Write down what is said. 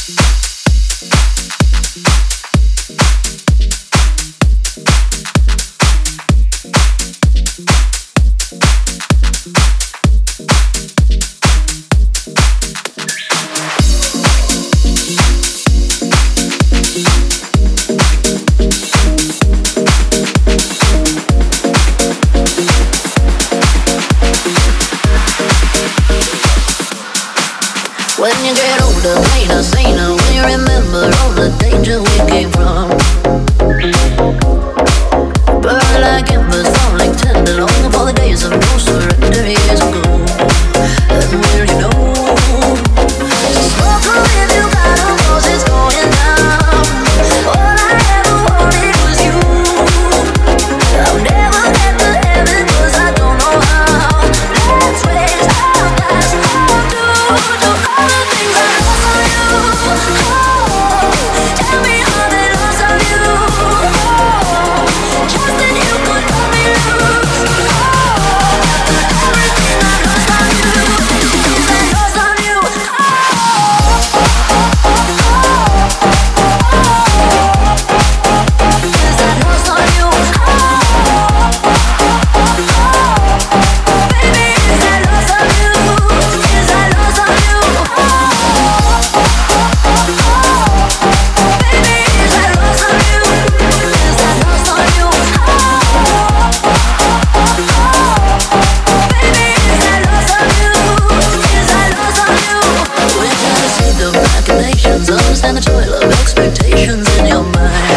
Understand the toil of expectations in your mind.